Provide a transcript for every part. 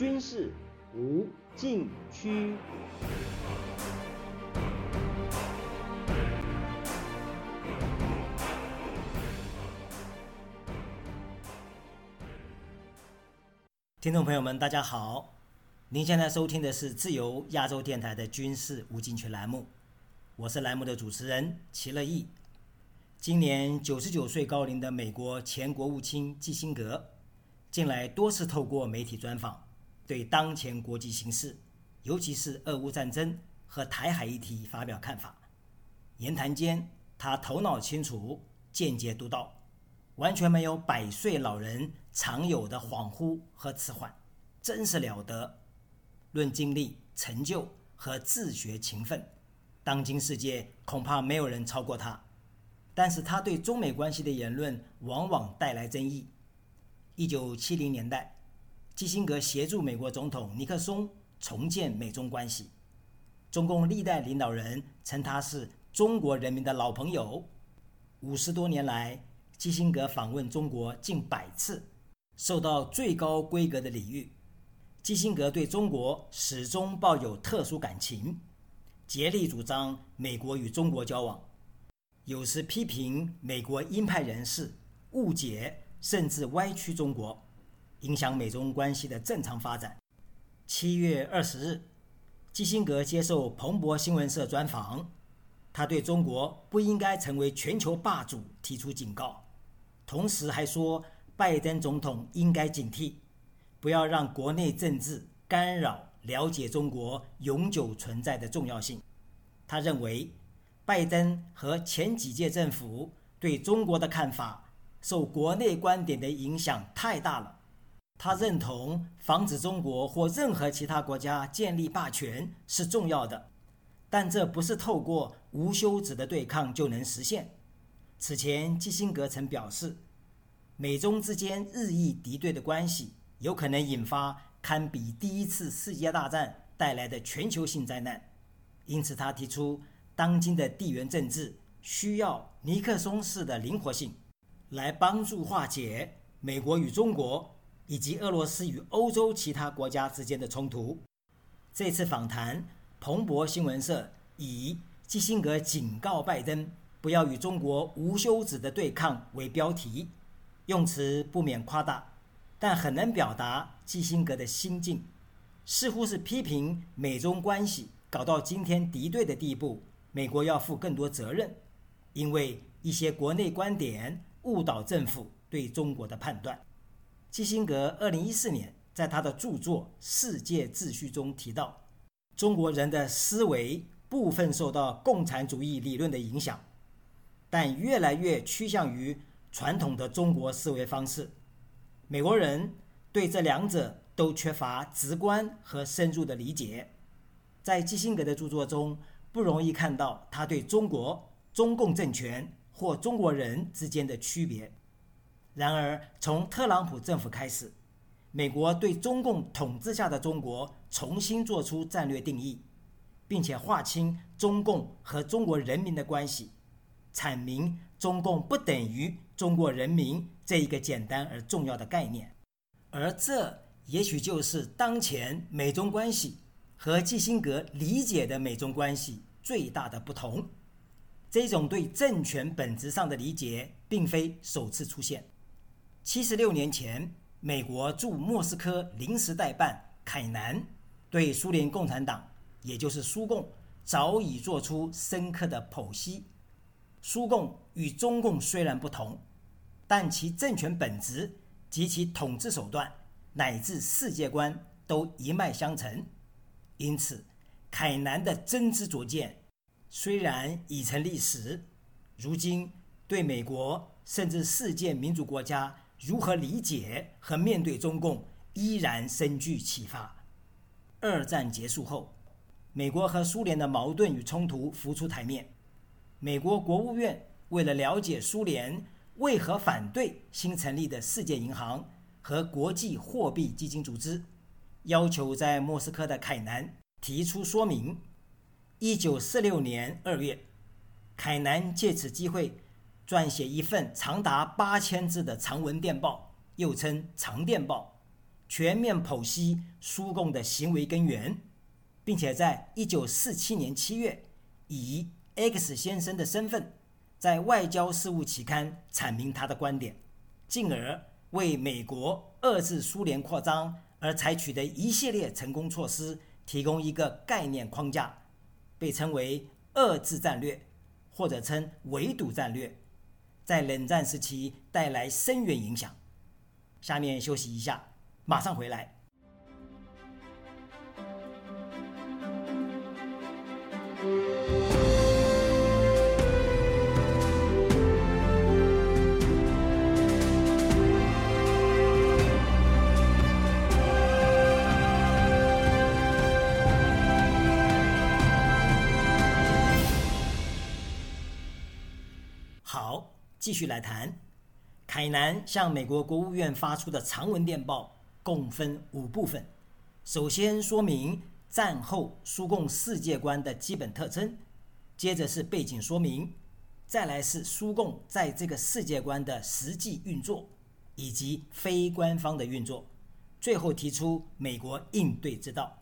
军事无禁区。听众朋友们，大家好，您现在收听的是自由亚洲电台的军事无禁区栏目，我是栏目的主持人齐乐意。今年九十九岁高龄的美国前国务卿基辛格，近来多次透过媒体专访，对当前国际形势，尤其是俄乌战争和台海议题发表看法。言谈间，他头脑清楚，见解独到。完全没有百岁老人常有的恍惚和迟缓，真是了得。论经历、成就和自学勤奋，当今世界恐怕没有人超过他。但是他对中美关系的言论往往带来争议。一九七零年代，基辛格协助美国总统尼克松重建美中关系，中共历代领导人称他是中国人民的老朋友。五十多年来。基辛格访问中国近百次，受到最高规格的礼遇。基辛格对中国始终抱有特殊感情，竭力主张美国与中国交往，有时批评美国鹰派人士误解甚至歪曲中国，影响美中关系的正常发展。七月二十日，基辛格接受彭博新闻社专访，他对中国不应该成为全球霸主提出警告。同时还说，拜登总统应该警惕，不要让国内政治干扰了解中国永久存在的重要性。他认为，拜登和前几届政府对中国的看法受国内观点的影响太大了。他认同防止中国或任何其他国家建立霸权是重要的，但这不是透过无休止的对抗就能实现。此前，基辛格曾表示，美中之间日益敌对的关系有可能引发堪比第一次世界大战带来的全球性灾难。因此，他提出，当今的地缘政治需要尼克松式的灵活性，来帮助化解美国与中国以及俄罗斯与欧洲其他国家之间的冲突。这次访谈，彭博新闻社以基辛格警告拜登。不要与中国无休止的对抗为标题，用词不免夸大，但很能表达基辛格的心境，似乎是批评美中关系搞到今天敌对的地步，美国要负更多责任，因为一些国内观点误导政府对中国的判断。基辛格二零一四年在他的著作《世界秩序》中提到，中国人的思维部分受到共产主义理论的影响。但越来越趋向于传统的中国思维方式。美国人对这两者都缺乏直观和深入的理解。在基辛格的著作中，不容易看到他对中国、中共政权或中国人之间的区别。然而，从特朗普政府开始，美国对中共统治下的中国重新做出战略定义，并且划清中共和中国人民的关系。阐明中共不等于中国人民这一个简单而重要的概念，而这也许就是当前美中关系和基辛格理解的美中关系最大的不同。这种对政权本质上的理解并非首次出现。七十六年前，美国驻莫斯科临时代办凯南对苏联共产党，也就是苏共，早已做出深刻的剖析。苏共与中共虽然不同，但其政权本质及其统治手段乃至世界观都一脉相承。因此，凯南的真知灼见虽然已成历史，如今对美国甚至世界民主国家如何理解和面对中共依然深具启发。二战结束后，美国和苏联的矛盾与冲突浮出台面。美国国务院为了了解苏联为何反对新成立的世界银行和国际货币基金组织，要求在莫斯科的凯南提出说明。一九四六年二月，凯南借此机会撰写一份长达八千字的长文电报，又称长电报，全面剖析苏共的行为根源，并且在一九四七年七月以 X 先生的身份，在《外交事务》期刊阐明他的观点，进而为美国遏制苏联扩张而采取的一系列成功措施提供一个概念框架，被称为“遏制战略”或者称“围堵战略”，在冷战时期带来深远影响。下面休息一下，马上回来。继续来谈。凯南向美国国务院发出的长文电报共分五部分。首先说明战后苏共世界观的基本特征，接着是背景说明，再来是苏共在这个世界观的实际运作以及非官方的运作，最后提出美国应对之道。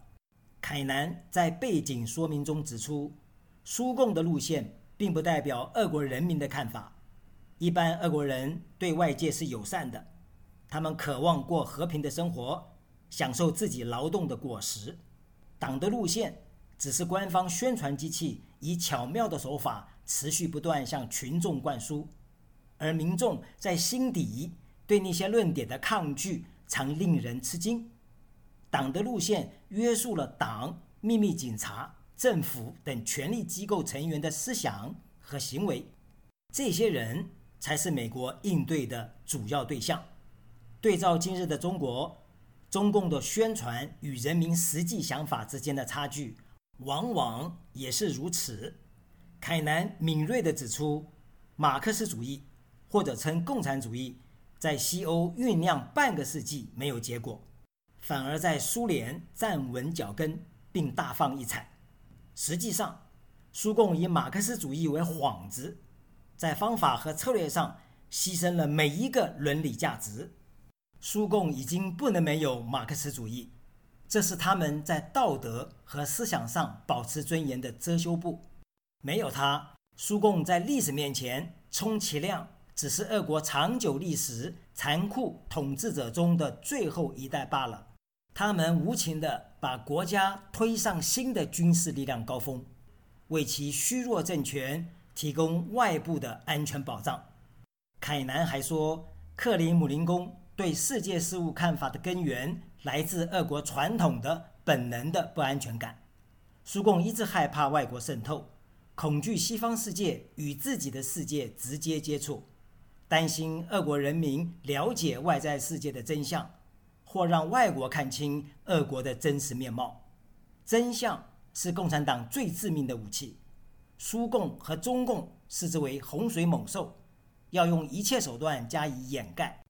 凯南在背景说明中指出，苏共的路线并不代表俄国人民的看法。一般俄国人对外界是友善的，他们渴望过和平的生活，享受自己劳动的果实。党的路线只是官方宣传机器以巧妙的手法持续不断向群众灌输，而民众在心底对那些论点的抗拒常令人吃惊。党的路线约束了党、秘密警察、政府等权力机构成员的思想和行为，这些人。才是美国应对的主要对象。对照今日的中国，中共的宣传与人民实际想法之间的差距，往往也是如此。凯南敏锐地指出，马克思主义或者称共产主义，在西欧酝酿半个世纪没有结果，反而在苏联站稳脚跟并大放异彩。实际上，苏共以马克思主义为幌子。在方法和策略上牺牲了每一个伦理价值。苏共已经不能没有马克思主义，这是他们在道德和思想上保持尊严的遮羞布。没有它，苏共在历史面前充其量只是俄国长久历史残酷统治者中的最后一代罢了。他们无情地把国家推上新的军事力量高峰，为其虚弱政权。提供外部的安全保障。凯南还说，克里姆林宫对世界事务看法的根源来自俄国传统的本能的不安全感。苏共一直害怕外国渗透，恐惧西方世界与自己的世界直接接触，担心俄国人民了解外在世界的真相，或让外国看清俄国的真实面貌。真相是共产党最致命的武器。苏共和中共视之为洪水猛兽，要用一切手段加以掩盖。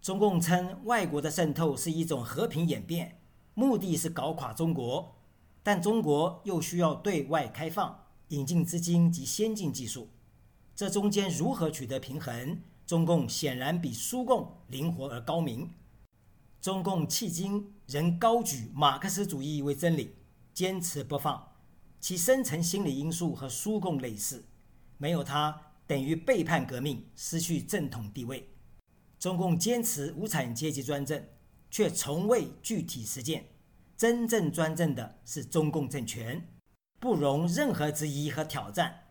中共称外国的渗透是一种和平演变，目的是搞垮中国，但中国又需要对外开放，引进资金及先进技术，这中间如何取得平衡？中共显然比苏共灵活而高明。中共迄今仍高举马克思主义为真理，坚持不放。其深层心理因素和苏共类似，没有它等于背叛革命，失去正统地位。中共坚持无产阶级专政，却从未具体实践。真正专政的是中共政权，不容任何质疑和挑战。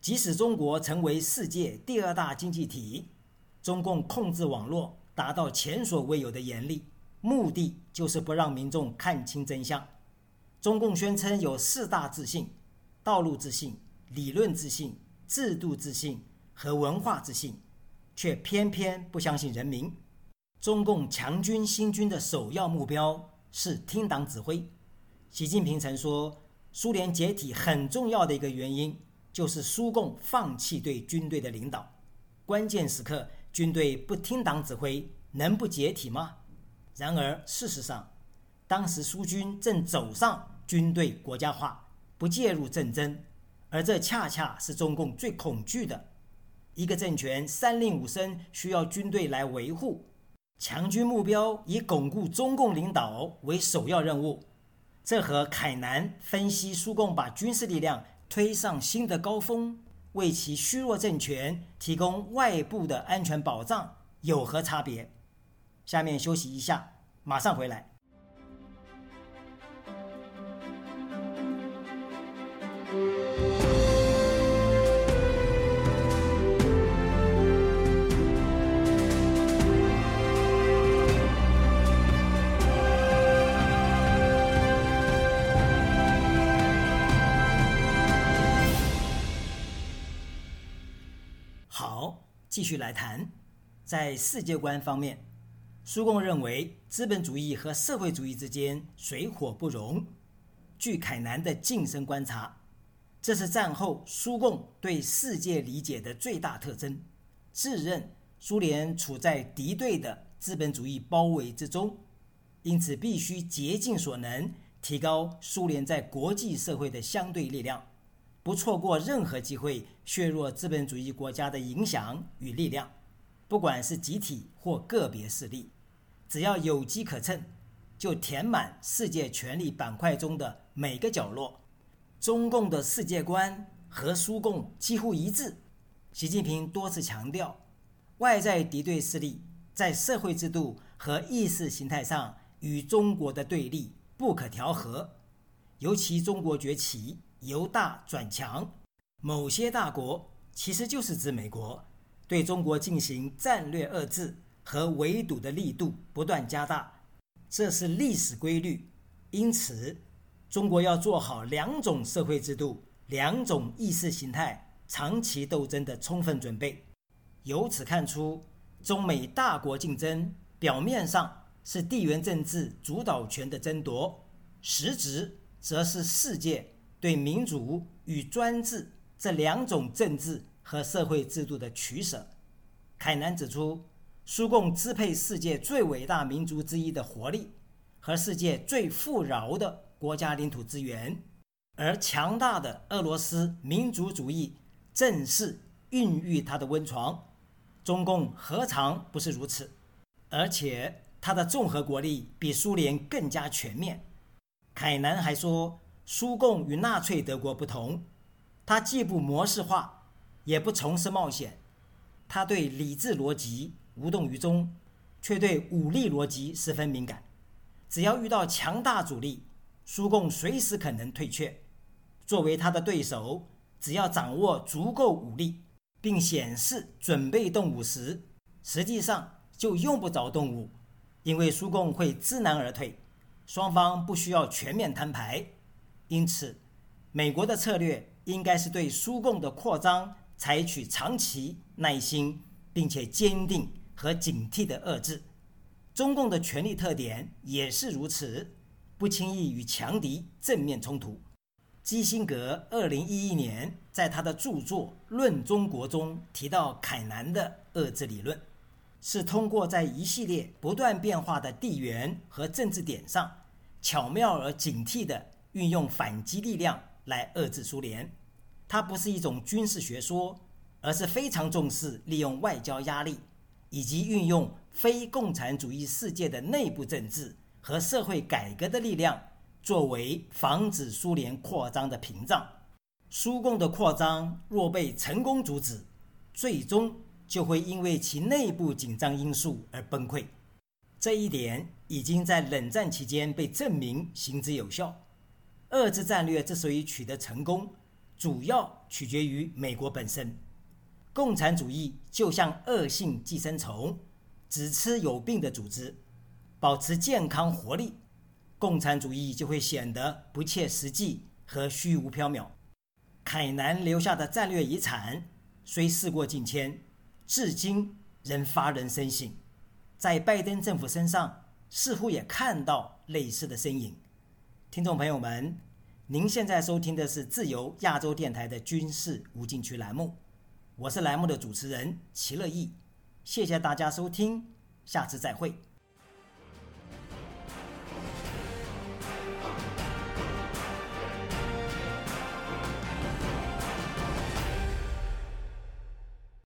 即使中国成为世界第二大经济体，中共控制网络达到前所未有的严厉，目的就是不让民众看清真相。中共宣称有四大自信：道路自信、理论自信、制度自信和文化自信，却偏偏不相信人民。中共强军兴军的首要目标是听党指挥。习近平曾说，苏联解体很重要的一个原因就是苏共放弃对军队的领导。关键时刻，军队不听党指挥，能不解体吗？然而，事实上，当时苏军正走上军队国家化、不介入战争，而这恰恰是中共最恐惧的。一个政权三令五申需要军队来维护，强军目标以巩固中共领导为首要任务。这和凯南分析苏共把军事力量推上新的高峰，为其虚弱政权提供外部的安全保障有何差别？下面休息一下，马上回来。继续来谈，在世界观方面，苏共认为资本主义和社会主义之间水火不容。据凯南的近身观察，这是战后苏共对世界理解的最大特征。自认苏联处在敌对的资本主义包围之中，因此必须竭尽所能提高苏联在国际社会的相对力量。不错过任何机会削弱资本主义国家的影响与力量，不管是集体或个别势力，只要有机可乘，就填满世界权力板块中的每个角落。中共的世界观和苏共几乎一致。习近平多次强调，外在敌对势力在社会制度和意识形态上与中国的对立不可调和，尤其中国崛起。由大转强，某些大国其实就是指美国，对中国进行战略遏制和围堵的力度不断加大，这是历史规律。因此，中国要做好两种社会制度、两种意识形态长期斗争的充分准备。由此看出，中美大国竞争表面上是地缘政治主导权的争夺，实质则是世界。对民主与专制这两种政治和社会制度的取舍，凯南指出，苏共支配世界最伟大民族之一的活力和世界最富饶的国家领土资源，而强大的俄罗斯民族主义正是孕育它的温床。中共何尝不是如此？而且它的综合国力比苏联更加全面。凯南还说。苏共与纳粹德国不同，它既不模式化，也不从事冒险。它对理智逻辑无动于衷，却对武力逻辑十分敏感。只要遇到强大阻力，苏共随时可能退却。作为他的对手，只要掌握足够武力，并显示准备动武时，实际上就用不着动武，因为苏共会知难而退，双方不需要全面摊牌。因此，美国的策略应该是对苏共的扩张采取长期、耐心并且坚定和警惕的遏制。中共的权力特点也是如此，不轻易与强敌正面冲突。基辛格二零一一年在他的著作《论中国》中提到，凯南的遏制理论是通过在一系列不断变化的地缘和政治点上，巧妙而警惕的。运用反击力量来遏制苏联，它不是一种军事学说，而是非常重视利用外交压力，以及运用非共产主义世界的内部政治和社会改革的力量，作为防止苏联扩张的屏障。苏共的扩张若被成功阻止，最终就会因为其内部紧张因素而崩溃。这一点已经在冷战期间被证明行之有效。遏制战略之所以取得成功，主要取决于美国本身。共产主义就像恶性寄生虫，只吃有病的组织，保持健康活力，共产主义就会显得不切实际和虚无缥缈。凯南留下的战略遗产虽事过境迁，至今仍发人深省。在拜登政府身上，似乎也看到类似的身影。听众朋友们，您现在收听的是自由亚洲电台的军事无禁区栏目，我是栏目的主持人齐乐意，谢谢大家收听，下次再会。